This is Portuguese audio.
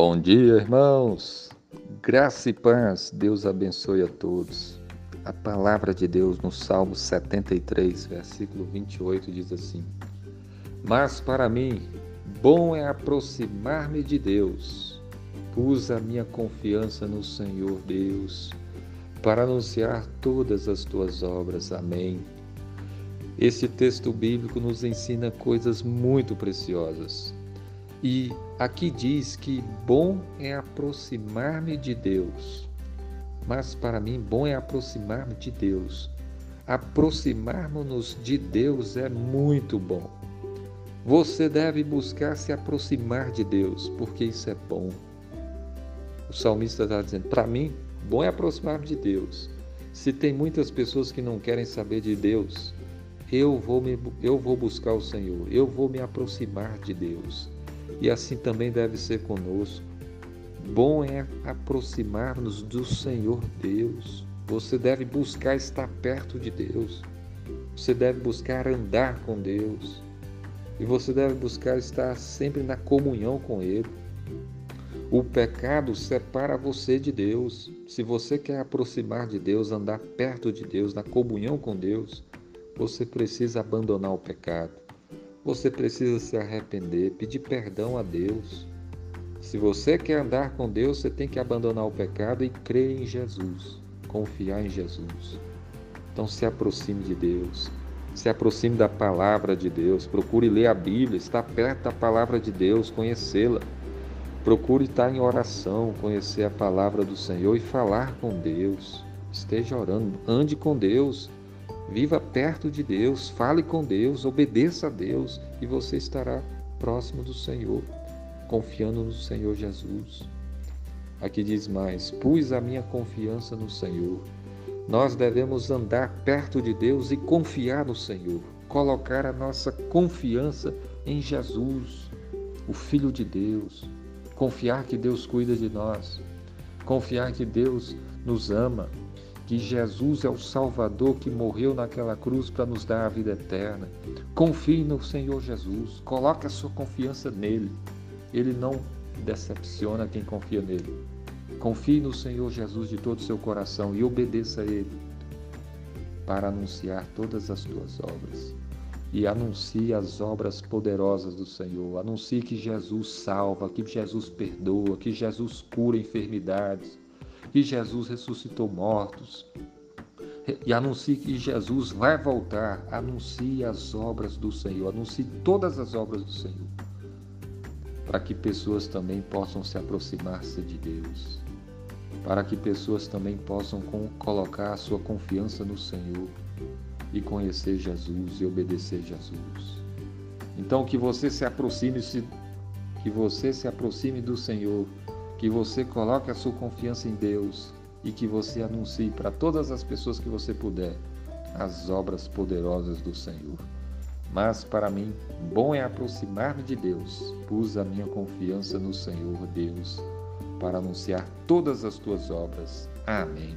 Bom dia, irmãos. Graça e paz. Deus abençoe a todos. A palavra de Deus no Salmo 73, versículo 28 diz assim: Mas para mim, bom é aproximar-me de Deus. Pus a minha confiança no Senhor Deus para anunciar todas as tuas obras. Amém. Esse texto bíblico nos ensina coisas muito preciosas. E aqui diz que bom é aproximar-me de Deus. Mas para mim, bom é aproximar-me de Deus. Aproximarmos-nos de Deus é muito bom. Você deve buscar se aproximar de Deus, porque isso é bom. O salmista está dizendo: para mim, bom é aproximar-me de Deus. Se tem muitas pessoas que não querem saber de Deus, eu vou, me, eu vou buscar o Senhor, eu vou me aproximar de Deus e assim também deve ser conosco. Bom é aproximar-nos do Senhor Deus. Você deve buscar estar perto de Deus. Você deve buscar andar com Deus. E você deve buscar estar sempre na comunhão com Ele. O pecado separa você de Deus. Se você quer aproximar de Deus, andar perto de Deus, na comunhão com Deus, você precisa abandonar o pecado. Você precisa se arrepender, pedir perdão a Deus. Se você quer andar com Deus, você tem que abandonar o pecado e crer em Jesus, confiar em Jesus. Então se aproxime de Deus, se aproxime da palavra de Deus, procure ler a Bíblia, estar perto da palavra de Deus, conhecê-la. Procure estar em oração, conhecer a palavra do Senhor e falar com Deus. Esteja orando, ande com Deus. Viva perto de Deus, fale com Deus, obedeça a Deus e você estará próximo do Senhor, confiando no Senhor Jesus. Aqui diz mais: Pus a minha confiança no Senhor. Nós devemos andar perto de Deus e confiar no Senhor, colocar a nossa confiança em Jesus, o Filho de Deus, confiar que Deus cuida de nós, confiar que Deus nos ama, que Jesus é o Salvador que morreu naquela cruz para nos dar a vida eterna. Confie no Senhor Jesus, coloque a sua confiança nele. Ele não decepciona quem confia nele. Confie no Senhor Jesus de todo o seu coração e obedeça a Ele para anunciar todas as tuas obras. E anuncie as obras poderosas do Senhor. Anuncie que Jesus salva, que Jesus perdoa, que Jesus cura enfermidades que Jesus ressuscitou mortos. E anuncie que Jesus vai voltar. Anuncie as obras do Senhor. Anuncie todas as obras do Senhor. Para que pessoas também possam se aproximar-se de Deus. Para que pessoas também possam colocar a sua confiança no Senhor e conhecer Jesus e obedecer Jesus. Então que você se aproxime, que você se aproxime do Senhor que você coloque a sua confiança em Deus e que você anuncie para todas as pessoas que você puder as obras poderosas do Senhor. Mas para mim, bom é aproximar-me de Deus. Pus a minha confiança no Senhor Deus para anunciar todas as tuas obras. Amém.